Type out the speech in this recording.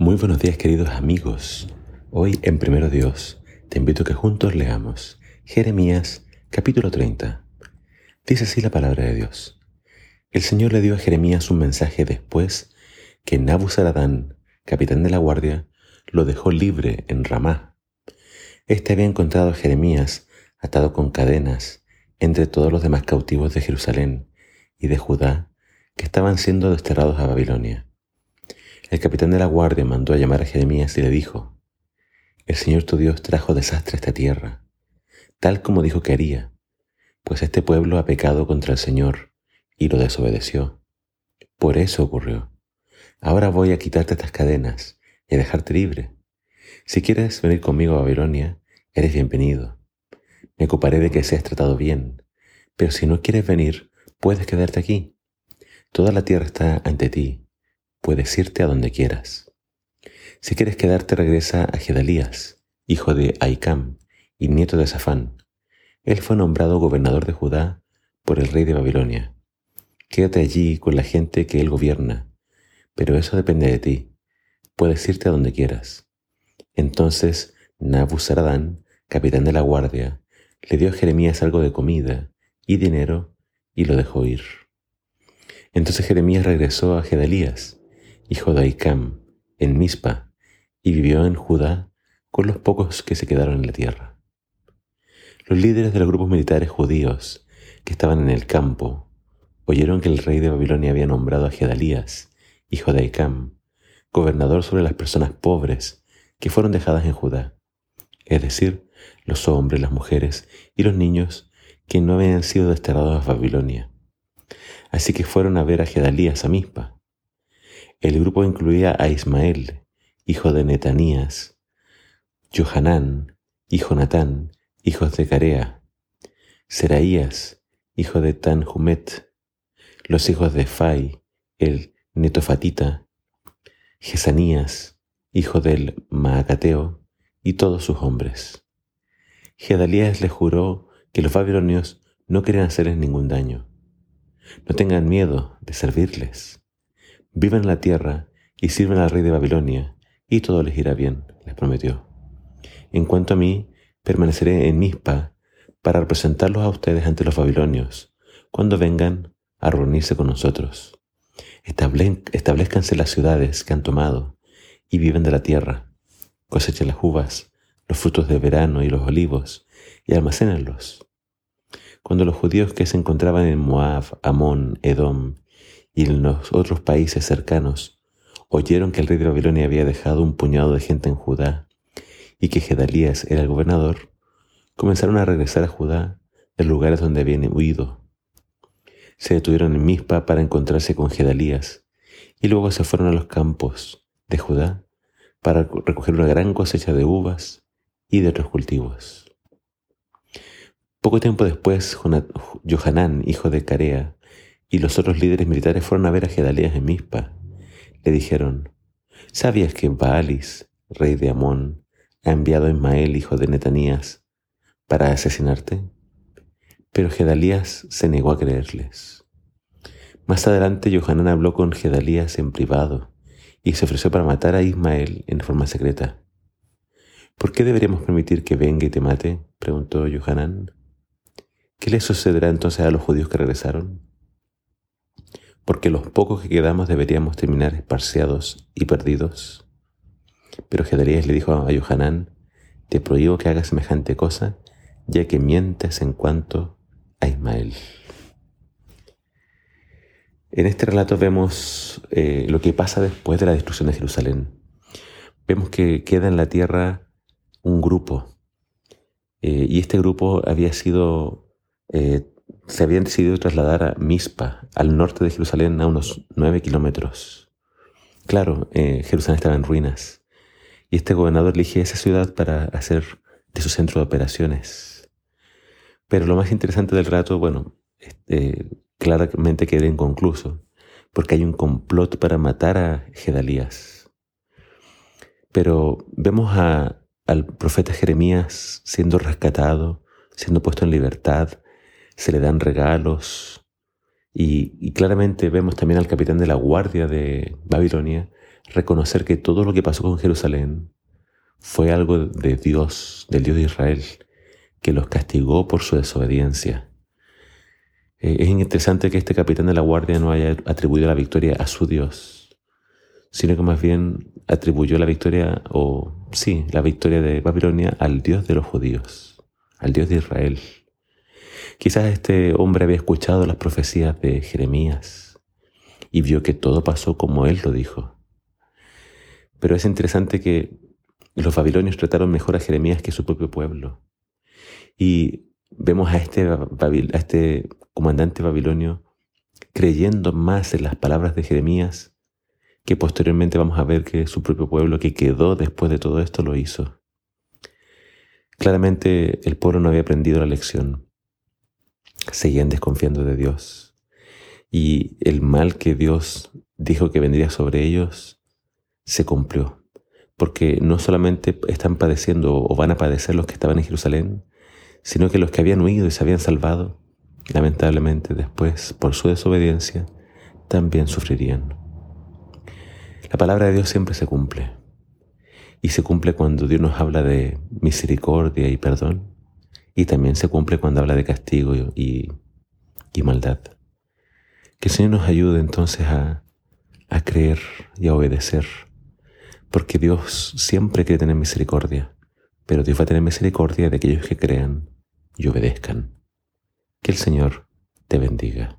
Muy buenos días queridos amigos. Hoy en Primero Dios te invito a que juntos leamos Jeremías capítulo 30. Dice así la palabra de Dios. El Señor le dio a Jeremías un mensaje después que Nabuzaradán, capitán de la guardia, lo dejó libre en Ramá. Este había encontrado a Jeremías atado con cadenas entre todos los demás cautivos de Jerusalén y de Judá que estaban siendo desterrados a Babilonia. El capitán de la guardia mandó a llamar a Jeremías y le dijo, El Señor tu Dios trajo desastre a esta tierra, tal como dijo que haría, pues este pueblo ha pecado contra el Señor y lo desobedeció. Por eso ocurrió. Ahora voy a quitarte estas cadenas y a dejarte libre. Si quieres venir conmigo a Babilonia, eres bienvenido. Me ocuparé de que seas tratado bien, pero si no quieres venir, puedes quedarte aquí. Toda la tierra está ante ti puedes irte a donde quieras. Si quieres quedarte, regresa a Gedalías, hijo de Aicam y nieto de Safán. Él fue nombrado gobernador de Judá por el rey de Babilonia. Quédate allí con la gente que él gobierna, pero eso depende de ti. Puedes irte a donde quieras. Entonces Nabuzaradán, capitán de la guardia, le dio a Jeremías algo de comida y dinero y lo dejó ir. Entonces Jeremías regresó a Gedalías hijo de Aicam, en Mispa, y vivió en Judá con los pocos que se quedaron en la tierra. Los líderes de los grupos militares judíos que estaban en el campo oyeron que el rey de Babilonia había nombrado a Gedalías, hijo de Aicam, gobernador sobre las personas pobres que fueron dejadas en Judá, es decir, los hombres, las mujeres y los niños que no habían sido desterrados a Babilonia. Así que fueron a ver a Gedalías a Mispa el grupo incluía a Ismael, hijo de Netanías, Johanán y Jonatán, hijos de Carea, Seraías, hijo de Tanhumet, los hijos de Fai, el netofatita, Jesanías, hijo del Maacateo, y todos sus hombres. Gedalías le juró que los babilonios no querían hacerles ningún daño. No tengan miedo de servirles. Vivan en la tierra y sirvan al rey de Babilonia, y todo les irá bien, les prometió. En cuanto a mí, permaneceré en Mispa para representarlos a ustedes ante los babilonios, cuando vengan a reunirse con nosotros. establezcanse las ciudades que han tomado y viven de la tierra. Cosechen las uvas, los frutos de verano y los olivos, y almacénenlos. Cuando los judíos que se encontraban en Moab, Amón, Edom y en los otros países cercanos oyeron que el rey de Babilonia había dejado un puñado de gente en Judá y que Gedalías era el gobernador, comenzaron a regresar a Judá de lugares donde habían huido. Se detuvieron en Mizpa para encontrarse con Gedalías y luego se fueron a los campos de Judá para recoger una gran cosecha de uvas y de otros cultivos. Poco tiempo después, Johanán, hijo de Carea, y los otros líderes militares fueron a ver a Gedalías en Mizpa. Le dijeron, ¿sabías que Baalis, rey de Amón, ha enviado a Ismael, hijo de Netanías, para asesinarte? Pero Gedalías se negó a creerles. Más adelante Johanán habló con Gedalías en privado y se ofreció para matar a Ismael en forma secreta. ¿Por qué deberíamos permitir que venga y te mate? preguntó Johanán. ¿Qué le sucederá entonces a los judíos que regresaron? Porque los pocos que quedamos deberíamos terminar esparciados y perdidos. Pero Gedalías le dijo a Yohanan, te prohíbo que hagas semejante cosa, ya que mientes en cuanto a Ismael. En este relato vemos eh, lo que pasa después de la destrucción de Jerusalén. Vemos que queda en la tierra un grupo, eh, y este grupo había sido eh, se habían decidido trasladar a Mispa, al norte de Jerusalén, a unos nueve kilómetros. Claro, eh, Jerusalén estaba en ruinas, y este gobernador elige esa ciudad para hacer de su centro de operaciones. Pero lo más interesante del relato, bueno, este, claramente queda inconcluso, porque hay un complot para matar a Gedalías. Pero vemos al profeta Jeremías siendo rescatado, siendo puesto en libertad, se le dan regalos y, claramente vemos también al capitán de la guardia de Babilonia reconocer que todo lo que pasó con Jerusalén fue algo de Dios, del Dios de Israel, que los castigó por su desobediencia. Eh, es interesante que este capitán de la guardia no haya atribuido la victoria a su Dios, sino que más bien atribuyó la victoria, o sí, la victoria de Babilonia al Dios de los judíos, al Dios de Israel. Quizás este hombre había escuchado las profecías de Jeremías y vio que todo pasó como él lo dijo. Pero es interesante que los babilonios trataron mejor a Jeremías que su propio pueblo. Y vemos a este, a este comandante babilonio creyendo más en las palabras de Jeremías que posteriormente vamos a ver que su propio pueblo que quedó después de todo esto lo hizo. Claramente el pueblo no había aprendido la lección. Seguían desconfiando de Dios. Y el mal que Dios dijo que vendría sobre ellos se cumplió. Porque no solamente están padeciendo o van a padecer los que estaban en Jerusalén, sino que los que habían huido y se habían salvado, lamentablemente después, por su desobediencia, también sufrirían. La palabra de Dios siempre se cumple. Y se cumple cuando Dios nos habla de misericordia y perdón. Y también se cumple cuando habla de castigo y, y maldad. Que el Señor nos ayude entonces a, a creer y a obedecer. Porque Dios siempre quiere tener misericordia. Pero Dios va a tener misericordia de aquellos que crean y obedezcan. Que el Señor te bendiga.